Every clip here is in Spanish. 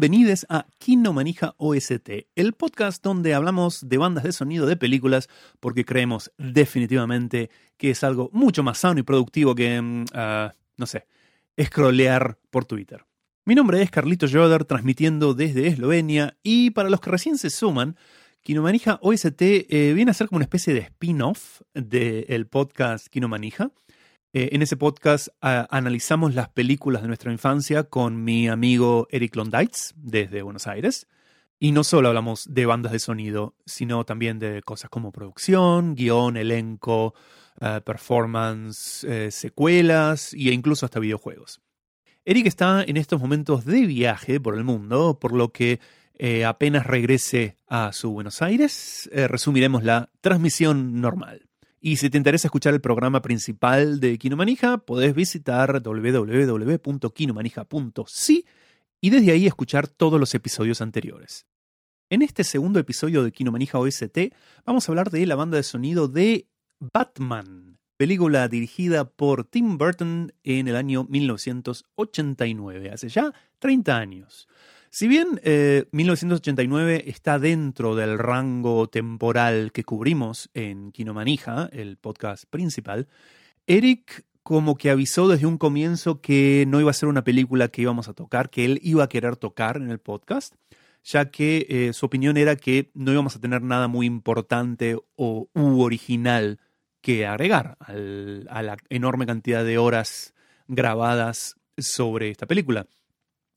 Bienvenidos a Kino Manija OST, el podcast donde hablamos de bandas de sonido de películas porque creemos definitivamente que es algo mucho más sano y productivo que, mm, ah, no sé, scrollear por Twitter. Mi nombre es Carlito Joder, transmitiendo desde Eslovenia y para los que recién se suman, Kino Manija OST eh, viene a ser como una especie de spin-off del podcast Kino Manija. Eh, en ese podcast analizamos las películas de nuestra infancia con mi amigo Eric Londites desde Buenos Aires. Y no solo hablamos de bandas de sonido, sino también de cosas como producción, guion, elenco, eh, performance, eh, secuelas e incluso hasta videojuegos. Eric está en estos momentos de viaje por el mundo, por lo que apenas regrese a su Buenos Aires, resumiremos la transmisión normal. Y si te interesa escuchar el programa principal de Kinomanija, podés visitar www.kinomanija.si y desde ahí escuchar todos los episodios anteriores. En este segundo episodio de Kinomanija OST vamos a hablar de la banda de sonido de Batman, película dirigida por Tim Burton en el año 1989, hace ya 30 años. Si bien 1989 eh, está dentro del rango temporal que cubrimos en Kinomanija, el podcast principal, Eric como que avisó desde un comienzo que no iba a ser una película que íbamos a tocar, que él iba a querer tocar en el podcast, ya que eh, su opinión era que no íbamos a tener nada muy importante o u original que agregar a la enorme cantidad de horas grabadas sobre esta película.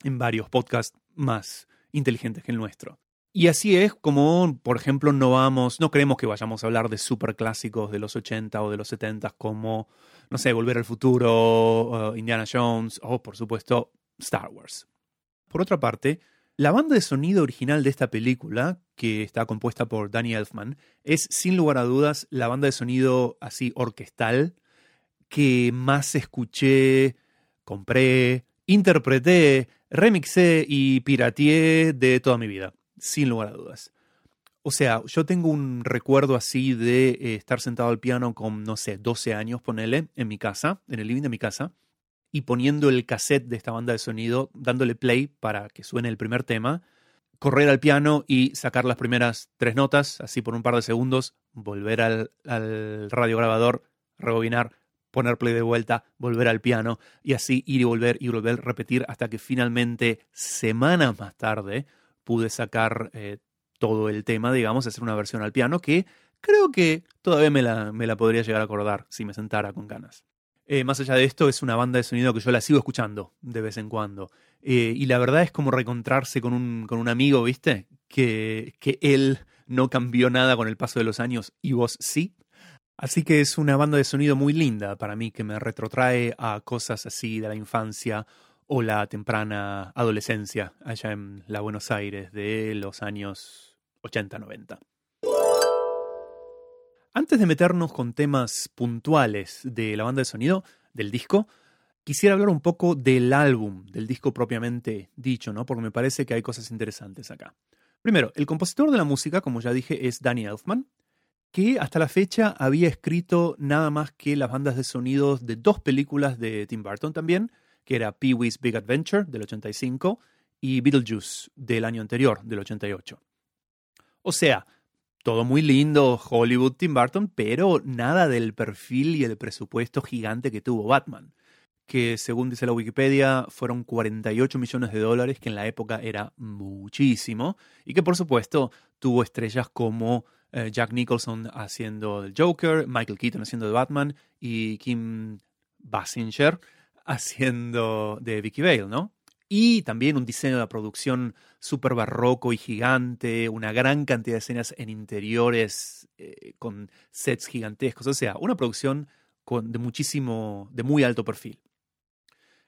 En varios podcasts más inteligentes que el nuestro. Y así es como, por ejemplo, no vamos, no creemos que vayamos a hablar de superclásicos de los 80 o de los 70 como, no sé, Volver al Futuro, Indiana Jones o, por supuesto, Star Wars. Por otra parte, la banda de sonido original de esta película, que está compuesta por Danny Elfman, es sin lugar a dudas la banda de sonido así orquestal que más escuché, compré, interpreté, remixé y pirateé de toda mi vida, sin lugar a dudas. O sea, yo tengo un recuerdo así de eh, estar sentado al piano con, no sé, 12 años, ponele, en mi casa, en el living de mi casa, y poniendo el cassette de esta banda de sonido, dándole play para que suene el primer tema, correr al piano y sacar las primeras tres notas, así por un par de segundos, volver al, al radiograbador, rebobinar, poner play de vuelta, volver al piano y así ir y volver y volver, repetir hasta que finalmente, semanas más tarde, pude sacar eh, todo el tema, digamos, hacer una versión al piano que creo que todavía me la, me la podría llegar a acordar si me sentara con ganas. Eh, más allá de esto, es una banda de sonido que yo la sigo escuchando de vez en cuando. Eh, y la verdad es como reencontrarse con un, con un amigo, ¿viste? Que, que él no cambió nada con el paso de los años y vos sí. Así que es una banda de sonido muy linda para mí que me retrotrae a cosas así de la infancia o la temprana adolescencia allá en la Buenos Aires de los años 80-90. Antes de meternos con temas puntuales de la banda de sonido del disco, quisiera hablar un poco del álbum, del disco propiamente dicho, ¿no? Porque me parece que hay cosas interesantes acá. Primero, el compositor de la música, como ya dije, es Danny Elfman, que hasta la fecha había escrito nada más que las bandas de sonidos de dos películas de Tim Burton también, que era Pee-wee's Big Adventure del 85 y Beetlejuice del año anterior, del 88. O sea, todo muy lindo, Hollywood Tim Burton, pero nada del perfil y el presupuesto gigante que tuvo Batman, que según dice la Wikipedia fueron 48 millones de dólares, que en la época era muchísimo, y que por supuesto tuvo estrellas como eh, Jack Nicholson haciendo el Joker, Michael Keaton haciendo de Batman y Kim Basinger haciendo de Vicky Vale, ¿no? Y también un diseño de la producción súper barroco y gigante, una gran cantidad de escenas en interiores eh, con sets gigantescos, o sea, una producción con, de muchísimo, de muy alto perfil.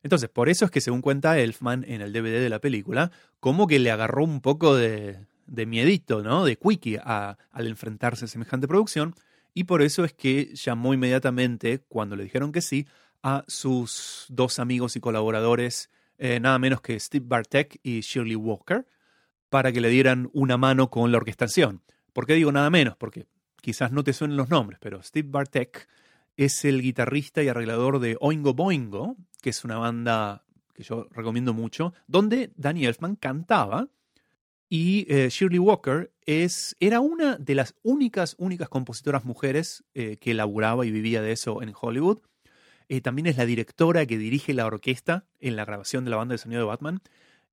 Entonces, por eso es que según cuenta Elfman en el DVD de la película, como que le agarró un poco de, miedito, ¿no? De quickie al enfrentarse a semejante producción. Y por eso es que llamó inmediatamente, cuando le dijeron que sí, a sus dos amigos y colaboradores, eh, nada menos que Steve Bartek y Shirley Walker, para que le dieran una mano con la orquestación. ¿Por qué digo nada menos? Porque quizás no te suenen los nombres, pero Steve Bartek es el guitarrista y arreglador de Oingo Boingo, que es una banda que yo recomiendo mucho, donde Danny Elfman cantaba y eh, Shirley Walker es, era una de las únicas, únicas compositoras mujeres eh, que elaboraba y vivía de eso en Hollywood. Eh, también es la directora que dirige la orquesta en la grabación de la banda de sonido de Batman.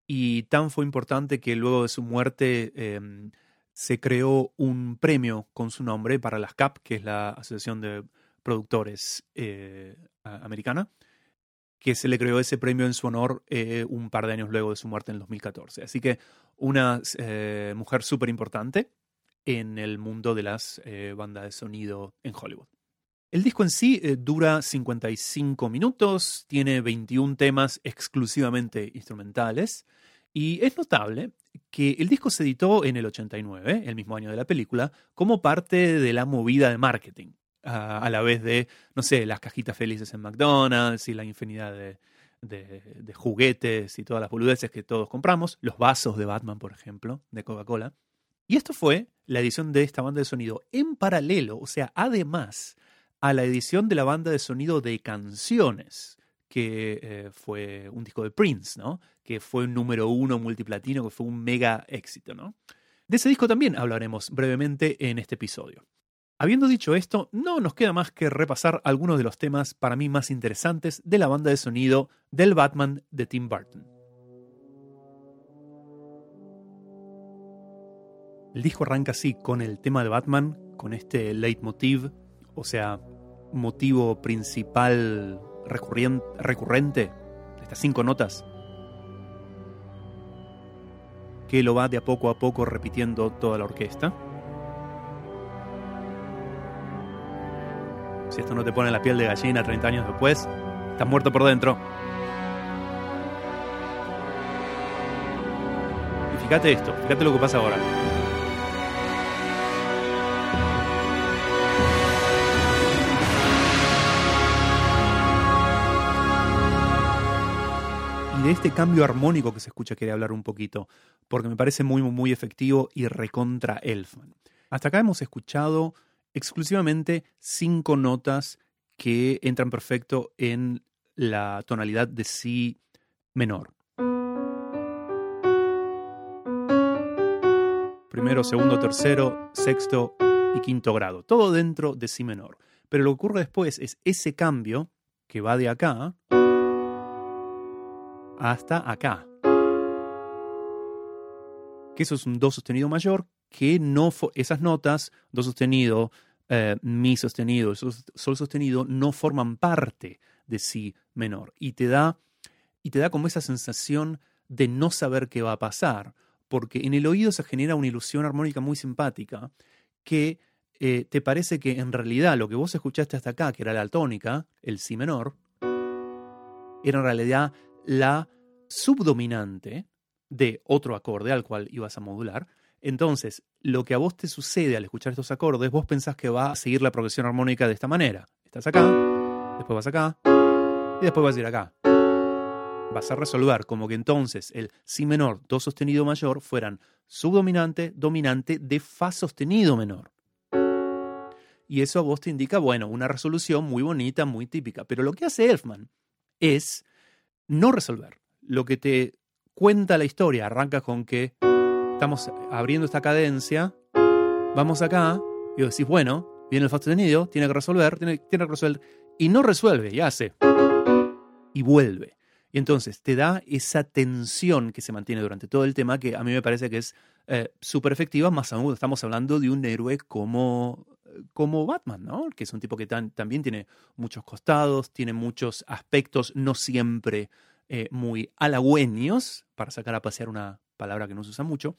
Y tan fue importante que luego de su muerte em, se creó un premio con su nombre para las CAP, que es la Asociación de Productores Americana que se le creó ese premio en su honor eh, un par de años luego de su muerte en el 2014. Así que una eh, mujer súper importante en el mundo de las eh, bandas de sonido en Hollywood. El disco en sí dura 55 minutos, tiene 21 temas exclusivamente instrumentales y es notable que el disco se editó en el 89, el mismo año de la película, como parte de la movida de marketing a, la vez de, no sé, las cajitas felices en McDonald's y la infinidad de, de, juguetes y todas las boludeces que todos compramos, los vasos de Batman, por ejemplo, de Coca-Cola. Y esto fue la edición de esta banda de sonido en paralelo, o sea, además a la edición de la banda de sonido de canciones, que eh, fue un disco de Prince, ¿no? Que fue un número uno multiplatino, que fue un mega éxito, ¿no? De ese disco también hablaremos brevemente en este episodio. Habiendo dicho esto, no nos queda más que repasar algunos de los temas para mí más interesantes de la banda de sonido del Batman de Tim Burton. El disco arranca así con el tema de Batman, con este leitmotiv, o sea, motivo principal recurrente, estas cinco notas, que lo va de a poco a poco repitiendo toda la orquesta. Si esto no te pone la piel de gallina 30 años después, estás muerto por dentro. Y fíjate esto, fíjate lo que pasa ahora. Y de este cambio armónico que se escucha quería hablar un poquito, porque me parece muy, muy efectivo y recontra Elfman. Hasta acá hemos escuchado exclusivamente cinco notas que entran perfecto en la tonalidad de Si menor. Primero, segundo, tercero, sexto y quinto grado. Todo dentro de Si menor. Pero lo que ocurre después es ese cambio que va de acá hasta acá. Que eso es un Do sostenido mayor que no esas notas, do sostenido, eh, mi sostenido, sol sostenido, no forman parte de si menor. Y te da, y te da como esa sensación de no saber qué va a pasar, porque en el oído se genera una ilusión armónica muy simpática que eh, te parece que en realidad lo que vos escuchaste hasta acá, que era la tónica, el si menor, era en realidad la subdominante de otro acorde al cual ibas a modular, entonces, lo que a vos te sucede al escuchar estos acordes, vos pensás que va a seguir la progresión armónica de esta manera. Estás acá, después vas acá, y después vas a ir acá. Vas a resolver como que entonces el Si menor, Do sostenido mayor fueran subdominante, dominante de Fa sostenido menor. Y eso a vos te indica, bueno, una resolución muy bonita, muy típica. Pero lo que hace Elfman es no resolver. Lo que te cuenta la historia arranca con que estamos abriendo esta cadencia, vamos acá, y decís, bueno, viene el fa sostenido, tiene que resolver, tiene, tiene que resolver, y no resuelve, y hace, y vuelve. Y entonces te da esa tensión que se mantiene durante todo el tema, que a mí me parece que es eh, súper efectiva, más aún estamos hablando de un héroe como, como Batman, ¿no? Que es un tipo que también tiene muchos costados, tiene muchos aspectos, no siempre eh, muy halagüeños, para sacar a pasear una palabra que no se usa mucho,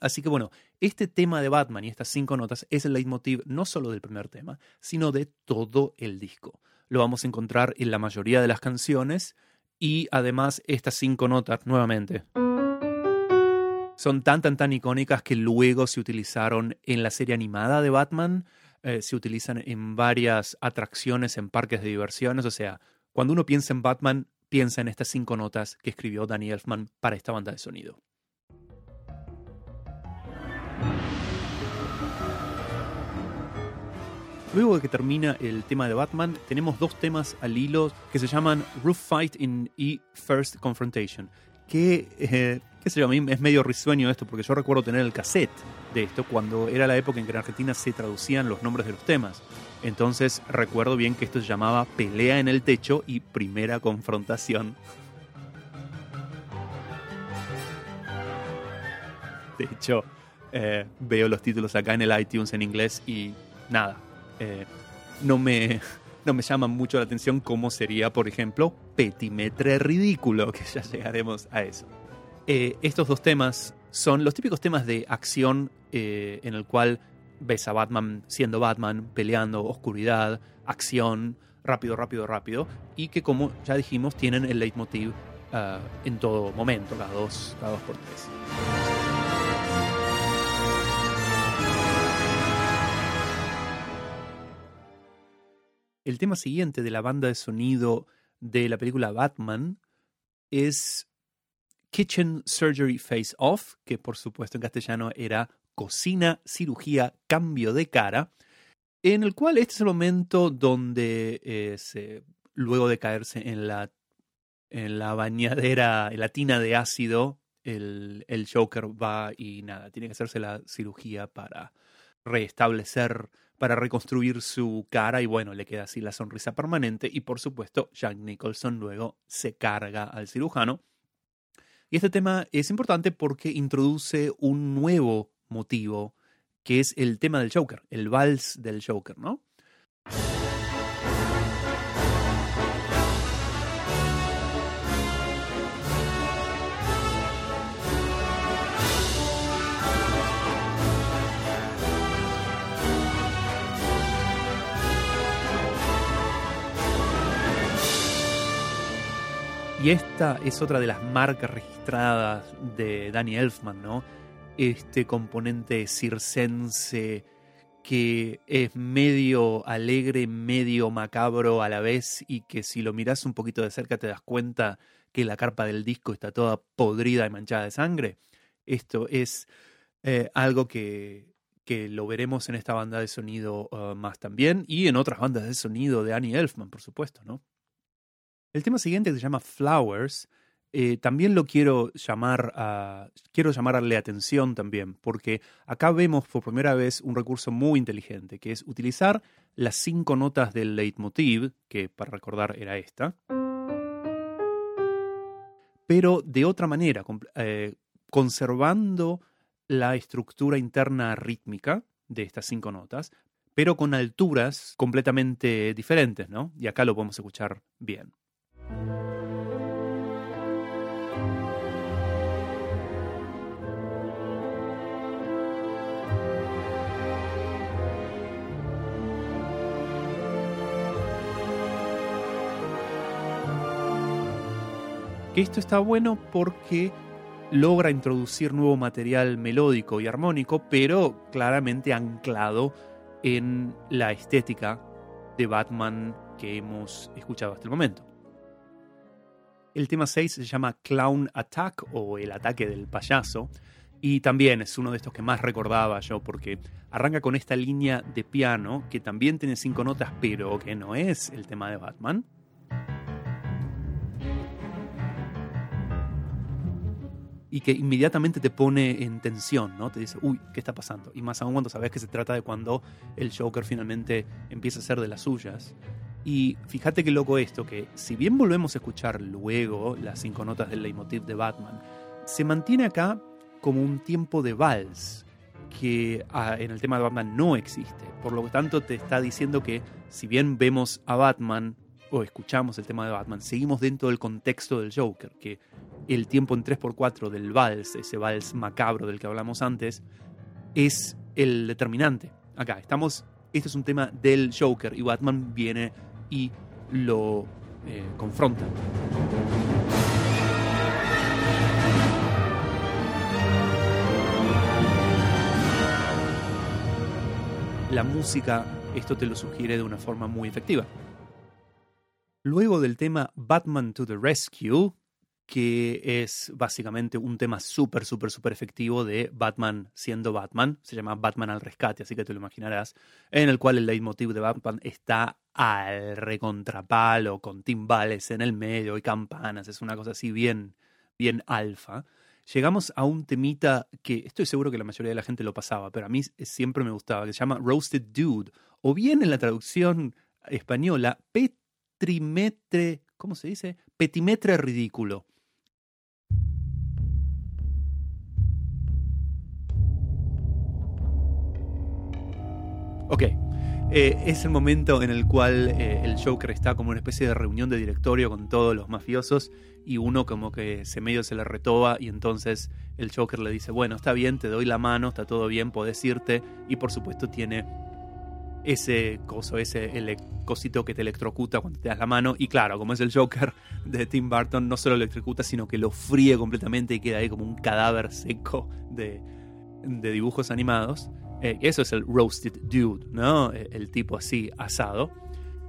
Así que bueno, este tema de Batman y estas cinco notas es el leitmotiv no solo del primer tema, sino de todo el disco. Lo vamos a encontrar en la mayoría de las canciones y además estas cinco notas, nuevamente, son tan tan tan icónicas que luego se utilizaron en la serie animada de Batman, eh, se utilizan en varias atracciones en parques de diversiones, o sea, cuando uno piensa en Batman, piensa en estas cinco notas que escribió Danny Elfman para esta banda de sonido. Luego de que termina el tema de Batman, tenemos dos temas al hilo que se llaman Roof Fight in E First Confrontation. Que, eh, qué sé yo, a mí es medio risueño esto, porque yo recuerdo tener el cassette de esto cuando era la época en que en Argentina se traducían los nombres de los temas. Entonces recuerdo bien que esto se llamaba Pelea en el Techo y Primera Confrontación. De hecho, eh, veo los títulos acá en el iTunes en inglés y nada, eh, no, me, no me llama mucho la atención cómo sería, por ejemplo, Petimetre Ridículo, que ya llegaremos a eso. Eh, estos dos temas son los típicos temas de acción en el cual ves a Batman siendo Batman, peleando, oscuridad, acción, rápido, rápido, rápido, y que como ya dijimos tienen el leitmotiv en todo momento, cada dos, cada dos por tres. El tema siguiente de la banda de sonido de la película Batman es Kitchen Surgery Face Off, que por supuesto en castellano era Cocina, Cirugía, Cambio de Cara, en el cual este es el momento donde eh, luego de caerse en la, en la bañadera, en la tina de ácido, el, el Joker va y nada, tiene que hacerse la cirugía para restablecer para reconstruir su cara y bueno, le queda así la sonrisa permanente y por supuesto Jack Nicholson luego se carga al cirujano. Y este tema es importante porque introduce un nuevo motivo que es el tema del Joker, el vals del Joker, ¿no? Y esta es otra de las marcas registradas de Danny Elfman, ¿no? Este componente circense que es medio alegre, medio macabro a la vez y que si lo miras un poquito de cerca te das cuenta que la carpa del disco está toda podrida y manchada de sangre. Esto es eh, algo que, que, lo veremos en esta banda de sonido uh, más también y en otras bandas de sonido de Danny Elfman, por supuesto, ¿no? El tema siguiente que se llama Flowers, eh, también lo quiero llamar a, quiero llamarle atención también, porque acá vemos por primera vez un recurso muy inteligente, que es utilizar las cinco notas del leitmotiv, que para recordar era esta, pero de otra manera, eh, conservando la estructura interna rítmica de estas cinco notas, pero con alturas completamente diferentes, ¿no? Y acá lo podemos escuchar bien. Que esto está bueno porque logra introducir nuevo material melódico y armónico, pero claramente anclado en la estética de Batman que hemos escuchado hasta el momento. El tema 6 se llama Clown Attack o el ataque del payaso. Y también es uno de estos que más recordaba yo porque arranca con esta línea de piano que también tiene cinco notas pero que no es el tema de Batman. Y que inmediatamente te pone en tensión, ¿no? Te dice, uy, ¿qué está pasando? Y más aún cuando sabes que se trata de cuando el Joker finalmente empieza a ser de las suyas. Y fíjate qué loco esto, que si bien volvemos a escuchar luego las cinco notas del leitmotiv de Batman, se mantiene acá como un tiempo de vals que ah, en el tema de Batman no existe. Por lo tanto, te está diciendo que si bien vemos a Batman o escuchamos el tema de Batman, seguimos dentro del contexto del Joker, que el tiempo en 3x4 del vals, ese vals macabro del que hablamos antes, es el determinante. Acá estamos, este es un tema del Joker y Batman viene y lo eh, confronta. La música esto te lo sugiere de una forma muy efectiva. Luego del tema Batman to the Rescue, que es básicamente un tema súper, súper, súper efectivo de Batman siendo Batman. Se llama Batman al rescate, así que te lo imaginarás. En el cual el leitmotiv de Batman está al recontrapalo, con timbales en el medio y campanas. Es una cosa así bien, bien alfa. Llegamos a un temita que estoy seguro que la mayoría de la gente lo pasaba, pero a mí siempre me gustaba, que se llama Roasted Dude. O bien en la traducción española, petrimetre, ¿cómo se dice? Petimetre ridículo. Ok, eh, es el momento en el cual eh, el Joker está como una especie de reunión de directorio con todos los mafiosos y uno como que se medio se le retoba y entonces el Joker le dice, bueno, está bien, te doy la mano, está todo bien, podés irte y por supuesto tiene ese coso, ese cosito que te electrocuta cuando te das la mano y claro, como es el Joker de Tim Burton, no solo lo electrocuta, sino que lo fríe completamente y queda ahí como un cadáver seco de dibujos animados. Eh, eso es el roasted dude, ¿no? Eh, el tipo así asado.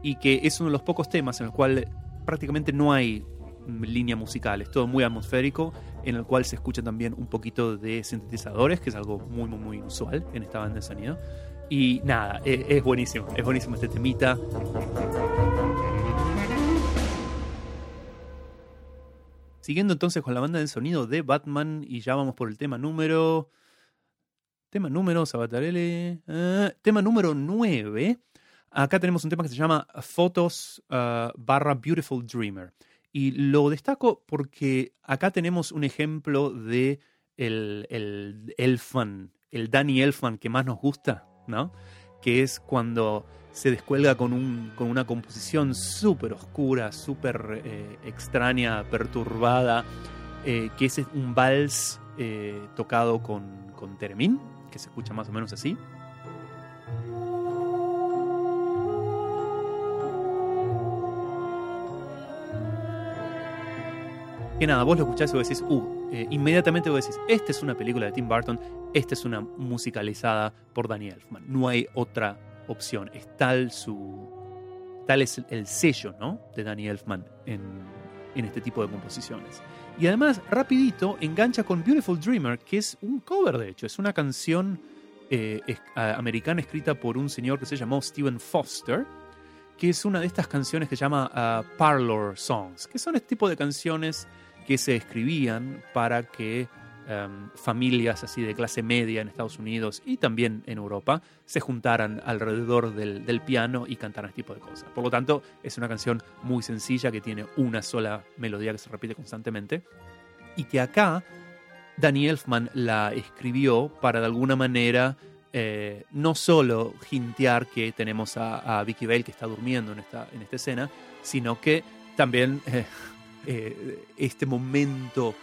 Y que es uno de los pocos temas en el cual prácticamente no hay línea musical, es todo muy atmosférico, en el cual se escucha también un poquito de sintetizadores, que es algo muy, muy, muy usual en esta banda de sonido. Y nada, es, es buenísimo, es buenísimo este temita. Siguiendo entonces con la banda de sonido de Batman, y ya vamos por el tema número Tema número, Sabatarelli. Eh, tema número 9. Acá tenemos un tema que se llama Fotos eh, barra Beautiful Dreamer. Y lo destaco porque acá tenemos un ejemplo de el, el Elfan, el Danny Elfan que más nos gusta, ¿no? Que es cuando se descuelga con, un, con una composición súper oscura, súper eh, extraña, perturbada, que es un vals tocado con, con Teremín, que se escucha más o menos así. Que nada, vos lo escuchás y vos decís, uh, eh, inmediatamente vos decís, esta es una película de Tim Burton, esta es una musicalizada por Danny Elfman. No hay otra opción. Es tal su. tal es el sello, ¿no? De Danny Elfman en, en este tipo de composiciones. Y además, rapidito, engancha con Beautiful Dreamer, que es un cover, de hecho. Es una canción eh, americana escrita por un señor que se llamó Stephen Foster, que es una de estas canciones que se llama ah, Parlor Songs, que son este tipo de canciones que se escribían para que Em, familias así de clase media en Estados Unidos y también en Europa se juntaran alrededor del, piano y cantaran este tipo de cosas. Por lo tanto, es una canción muy sencilla que tiene una sola melodía que se repite constantemente y que acá Danny Elfman la escribió para de alguna manera eh, no solo hintear que tenemos a, Vicky Bale que está durmiendo en esta, en esta escena, sino que también eh, eh, este momento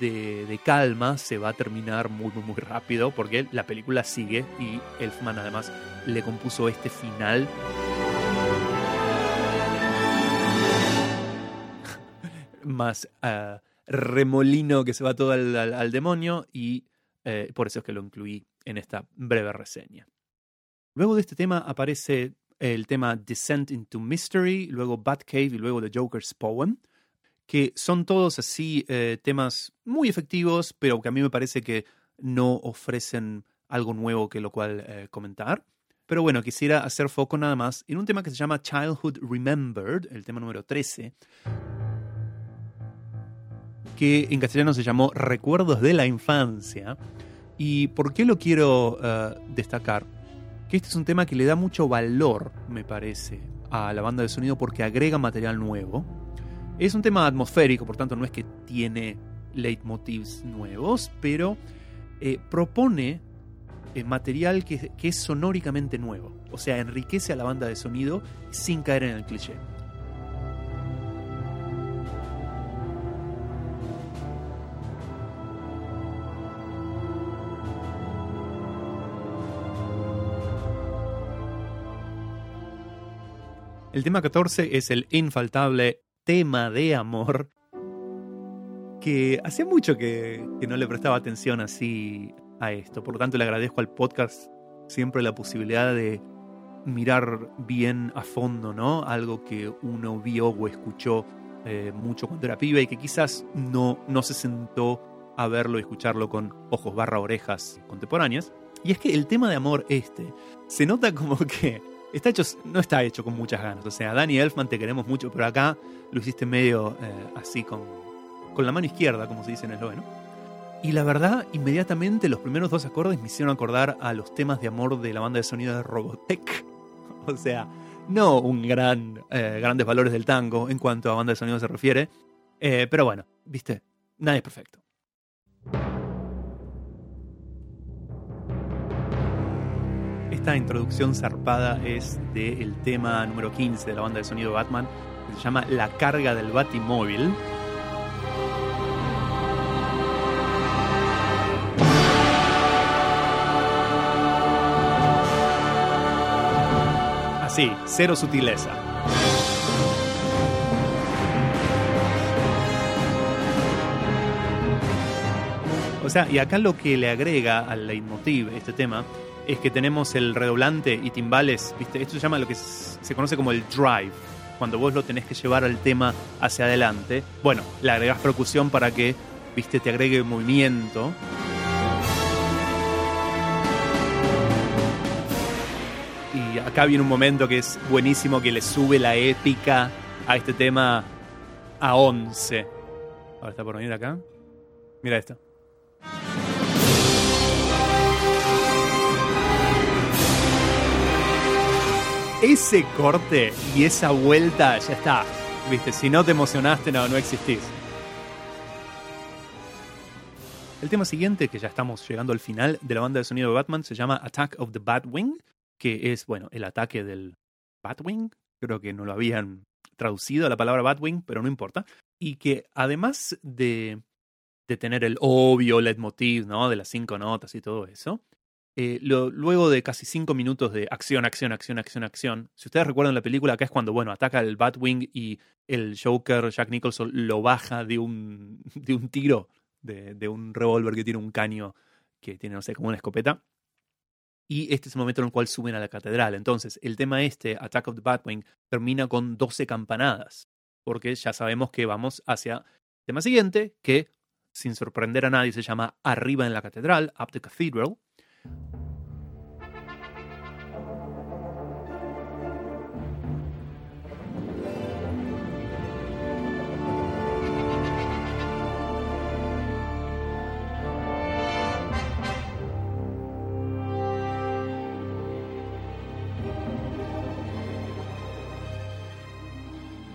de, calma se va a terminar muy, muy, muy rápido porque la película sigue y Elfman además le compuso este final. más ah, remolino que se va todo al, demonio y eh, por eso es que lo incluí en esta breve reseña. Luego de este tema aparece el tema Descent into Mystery, luego Batcave y luego The Joker's Poem que son todos así eh, temas muy efectivos, pero que a mí me parece que no ofrecen algo nuevo que lo cual eh, comentar. Pero bueno, quisiera hacer foco nada más en un tema que se llama Childhood Remembered, el tema número 13, que en castellano se llamó Recuerdos de la Infancia. ¿Y por qué lo quiero eh, destacar? Que este es un tema que le da mucho valor, me parece, a la banda de sonido porque agrega material nuevo es un tema atmosférico, por tanto no es que tiene leitmotivs nuevos, pero eh, propone eh, material que, que, es sonóricamente nuevo. O sea, enriquece a la banda de sonido sin caer en el cliché. El tema 14 es el infaltable tema de amor que hacía mucho que, no le prestaba atención así a esto. Por lo tanto, le agradezco al podcast siempre la posibilidad de mirar bien a fondo, ¿no? Algo que uno vio o escuchó eh, mucho cuando era pibe y que quizás no, no se sentó a verlo y escucharlo con ojos barra orejas contemporáneas. Y es que el tema de amor este se nota como que está hecho, no está hecho con muchas ganas. O sea, Danny Elfman te queremos mucho, pero acá lo hiciste medio eh, así con, con la mano izquierda, como se dice en esloveno. Y la verdad, inmediatamente los primeros dos acordes me hicieron acordar a los temas de amor de la banda de sonido de Robotech. O sea, no un gran, eh, grandes valores del tango en cuanto a banda de sonido se refiere. Eh, pero bueno, viste, nadie es perfecto. Esta introducción zarpada es del tema número 15 de la banda de sonido Batman, que se llama La carga del Batimóvil. Así, cero sutileza. O sea, y acá lo que le agrega al leitmotiv este tema es que tenemos el redoblante y timbales, ¿viste? Esto se llama lo que se conoce como el drive, cuando vos lo tenés que llevar al tema hacia adelante. Bueno, le agregás percusión para que, ¿viste? Te agregue movimiento. Y acá viene un momento que es buenísimo, que le sube la épica a este tema a 11. Ahora está por venir acá. Mira esto. Ese corte y esa vuelta ya está. Viste, si no te emocionaste, no, no existís. El tema siguiente, que ya estamos llegando al final de la banda de sonido de Batman, se llama Attack of the Batwing, que es, bueno, el ataque del Batwing. Creo que no lo habían traducido a la palabra Batwing, pero no importa. Y que además de, de tener el obvio leitmotiv, ¿no? De las cinco notas y todo eso, eh, luego de casi cinco minutos de acción, acción, acción, acción, acción, si ustedes recuerdan la película, acá es cuando, bueno, ataca el Batwing y el Joker, Jack Nicholson, lo baja de un, de un tiro, de, de un revólver que tiene un caño que tiene, no sé, como una escopeta. Y este es el momento en el cual suben a la catedral. Entonces, el tema este, Attack of the Batwing, termina con 12 campanadas, porque ya sabemos que vamos hacia el tema siguiente, que, sin sorprender a nadie, se llama Arriba en la catedral, Up the Cathedral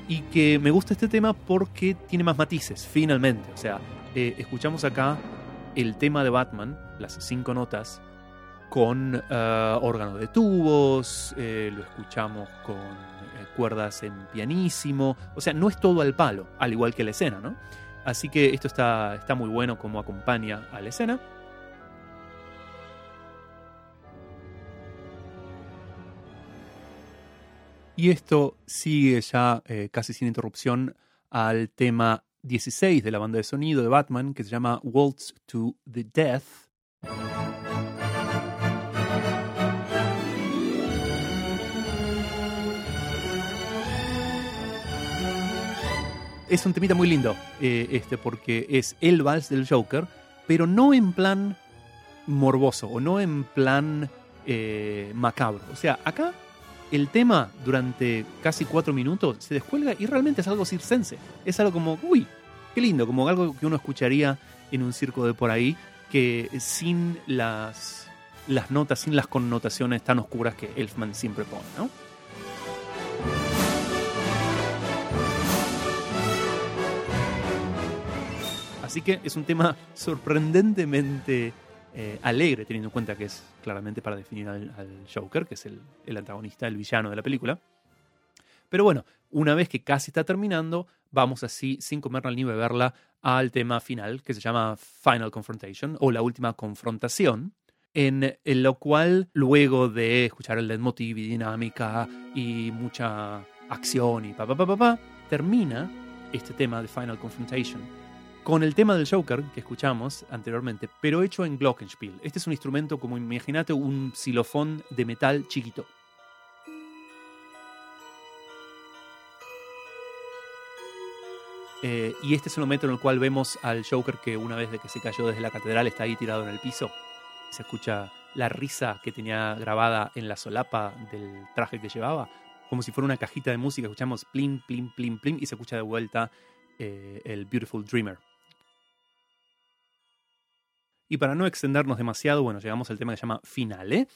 y que me gusta este tema porque tiene más matices, finalmente. O sea, eh, escuchamos acá el tema de Batman, las cinco notas, con uh, órgano de tubos, eh, lo escuchamos con cuerdas en pianísimo, o sea, no es todo al palo, al igual que la escena, ¿no? Así que esto está, está muy bueno como acompaña a la escena. Y esto sigue ya eh, casi sin interrupción al tema 16 de la banda de sonido de Batman que se llama Waltz to the Death. Es un temita muy lindo, eh, este, porque es el vals del Joker, pero no en plan morboso o no en plan eh, macabro. O sea, acá el tema durante casi cuatro minutos se descuelga y realmente es algo circense. Es algo como, uy, qué lindo, como algo que uno escucharía en un circo de por ahí, que sin las, las notas, sin las connotaciones tan oscuras que Elfman siempre pone, ¿no? Así que es un tema sorprendentemente eh, alegre, teniendo en cuenta que es claramente para definir al, Joker, que es el, el, antagonista, el villano de la película. Pero bueno, una vez que casi está terminando, vamos así, sin comerla ni beberla, al tema final, que se llama Final Confrontation, o la última confrontación, en, lo cual, luego de escuchar el leitmotiv y dinámica y mucha acción y pa pa pa pa, pa termina este tema de Final Confrontation con el tema del Joker que escuchamos anteriormente, pero hecho en Glockenspiel. Este es un instrumento como imagínate un xilofón de metal chiquito. Eh, y este es el momento en el cual vemos al Joker que una vez de que se cayó desde la catedral está ahí tirado en el piso. Se escucha la risa que tenía grabada en la solapa del traje que llevaba, como si fuera una cajita de música. Escuchamos plim, plim, plim, plim y se escucha de vuelta eh, el Beautiful Dreamer. Y para no extendernos demasiado, bueno, llegamos al tema que se llama Finale,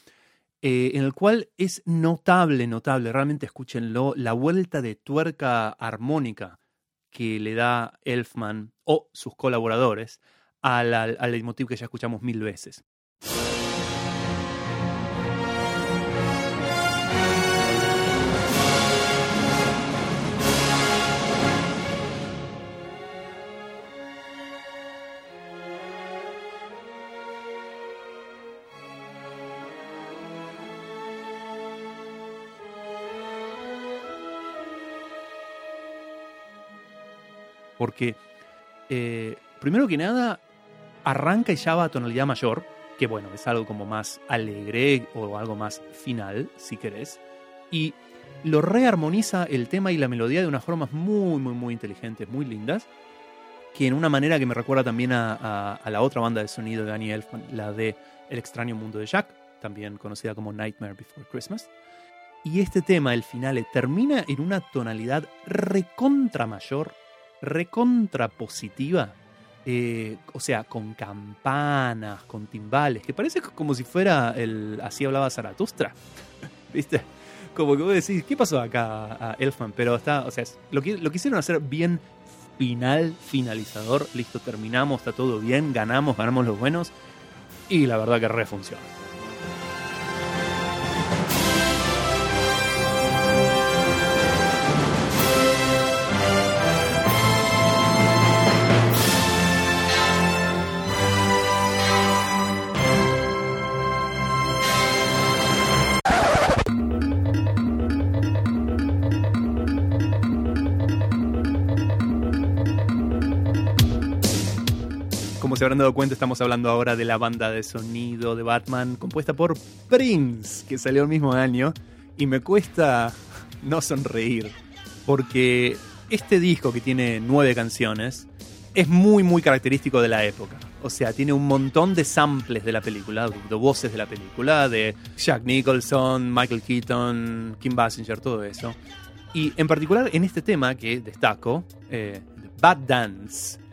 eh, en el cual es notable, notable, realmente escúchenlo, la vuelta de tuerca armónica que le da Elfman o sus colaboradores al, al, al leitmotiv que ya escuchamos mil veces. Porque eh, primero que nada arranca y ya va a tonalidad mayor, que bueno, es algo como más alegre o algo más final, si querés, y lo rearmoniza el tema y la melodía de unas formas muy, muy, muy inteligentes, muy lindas, que en una manera que me recuerda también a, la otra banda de sonido de Danny Elfman, la de El extraño mundo de Jack, también conocida como Nightmare Before Christmas. Y este tema, el final, termina en una tonalidad recontra mayor, recontrapositiva, eh, o sea, con campanas, con timbales, que parece como si fuera el así hablaba Zaratustra, ¿viste? Como que vos decís, ¿qué pasó acá a Elfman? Pero está, o sea, lo, lo quisieron hacer bien final, finalizador, listo, terminamos, está todo bien, ganamos, ganamos los buenos, y la verdad que re funciona. Habrán dado cuenta, estamos hablando ahora de la banda de sonido de Batman compuesta por Prince, que salió el mismo año. Y me cuesta no sonreír, porque este disco que tiene nueve canciones es muy, muy característico de la época. O sea, tiene un montón de samples de la película, de voces de la película, de Jack Nicholson, Michael Keaton, Kim Basinger, todo eso. Y en particular en este tema que destaco, eh, Bad Dance,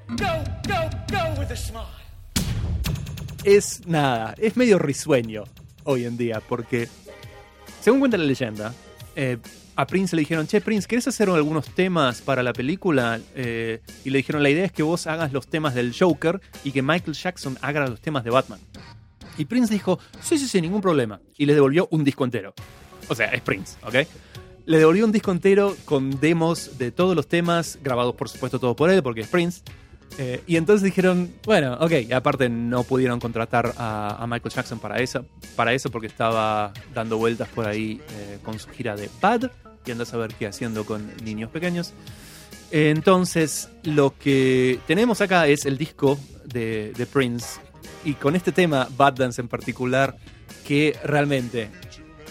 es nada, es medio risueño hoy en día, porque según cuenta la leyenda, eh, a Prince le dijeron, che, Prince, ¿querés hacer algunos temas para la película? Eh, y le dijeron, la idea es que vos hagas los temas del Joker y que Michael Jackson haga los temas de Batman. Y Prince dijo, sí, sí, sí, ningún problema. Y le devolvió un disco entero. O sea, es Prince, ¿ok? Le devolvió un disco entero con demos de todos los temas, grabados por supuesto todo por él, porque es Prince. Eh, y entonces dijeron, bueno, ok, aparte no pudieron contratar a, Michael Jackson para eso, para eso porque estaba dando vueltas por ahí eh, con su gira de Bad y anda a saber qué haciendo con niños pequeños. Entonces, lo que tenemos acá es el disco de, de Prince y con este tema, Bad Dance en particular, que realmente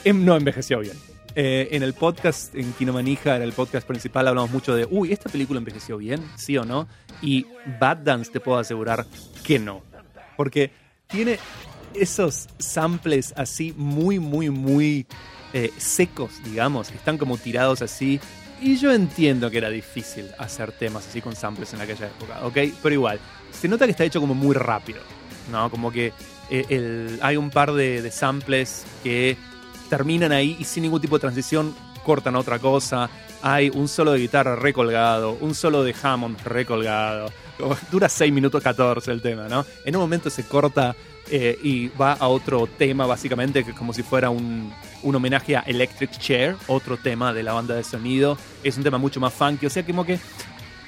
em, no envejeció bien. Eh, en el podcast, en Kinomanija, en el podcast principal, hablamos mucho de, uy, ¿esta película envejeció bien? ¿Sí o no? Y Bad Dance te puedo asegurar que no. Porque tiene esos samples así muy, muy, muy eh, secos, digamos, que están como tirados así. Y yo entiendo que era difícil hacer temas así con samples en aquella época, ¿ok? Pero igual, se nota que está hecho como muy rápido, ¿no? Como que eh, hay un par de samples que terminan ahí y sin ningún tipo de transición cortan otra cosa. Hay un solo de guitarra recolgado, un solo de Hammond recolgado. Dura 6 minutos 14 el tema, ¿no? En un momento se corta eh, y va a otro tema, básicamente, que es como si fuera un, un, homenaje a Electric Chair, otro tema de la banda de sonido. Es un tema mucho más funky, o sea, como que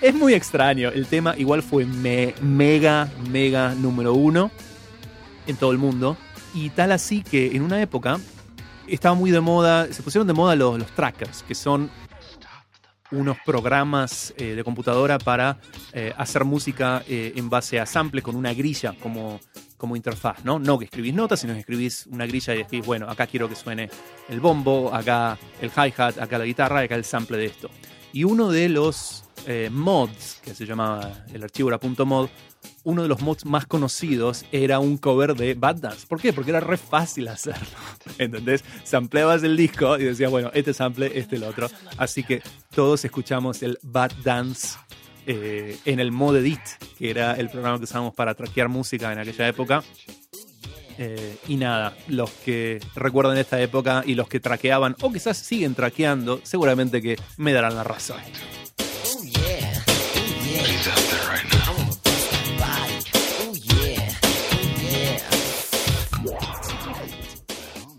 es muy extraño. El tema igual fue mega, mega número uno en todo el mundo. Y tal así que en una época estaba muy de moda, se pusieron de moda los, los trackers, que son unos programas eh, de computadora para eh, hacer música eh, en base a sample con una grilla como, como interfaz, ¿no? No que escribís notas, sino que escribís una grilla y decís, bueno, acá quiero que suene el bombo, acá el hi-hat, acá la guitarra, acá el sample de esto. Y uno de los mods, que se llamaba, el archivo era .mod, uno de los mods más conocidos era un cover de Bad Dance. ¿Por qué? Porque era re fácil hacerlo. ¿Entendés? Sampleabas el disco y decías, bueno, este sample, este el otro. Así que todos escuchamos el Bad Dance eh, en el Mod Edit, que era el programa que usábamos para traquear música en aquella época. Eh, y nada, los que recuerdan esta época y los que traqueaban o quizás siguen traqueando, seguramente que me darán la razón.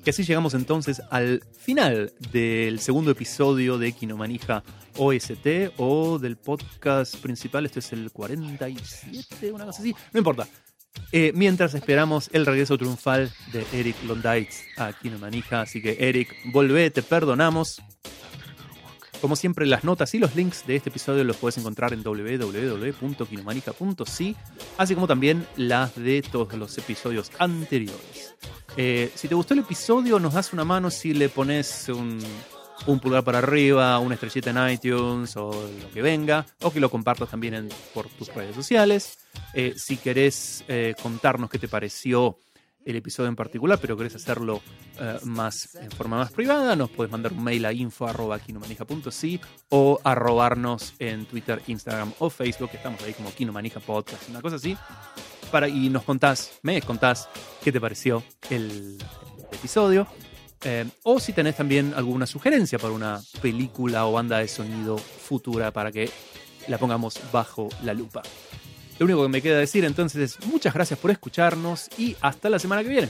Y así llegamos entonces al final del segundo episodio de Kinomanija OST o del podcast principal. Este es el 47, una cosa así. No importa. Eh, mientras esperamos el regreso triunfal de Eric Londaitz a Kinomanija. Así que, Eric, volvé, te perdonamos. Como siempre, las notas y los links de este episodio los puedes encontrar en www.kinomanija.si, así como también las de todos los episodios anteriores. Eh, si te gustó el episodio, nos das una mano si le pones un, pulgar para arriba, una estrellita en iTunes o lo que venga, o que lo compartas también por tus redes sociales. Eh, si querés eh, contarnos qué te pareció el episodio en particular, pero querés hacerlo más en forma más privada, nos puedes mandar un mail a info.kinomanija.si o arrobarnos en Twitter, Instagram o Facebook, estamos ahí como Kinomanija Podcast, una cosa así y nos contás, me contás qué te pareció el, episodio. Eh, o si tenés también alguna sugerencia para una película o banda de sonido futura para que la pongamos bajo la lupa. Lo único que me queda decir entonces es muchas gracias por escucharnos y hasta la semana que viene.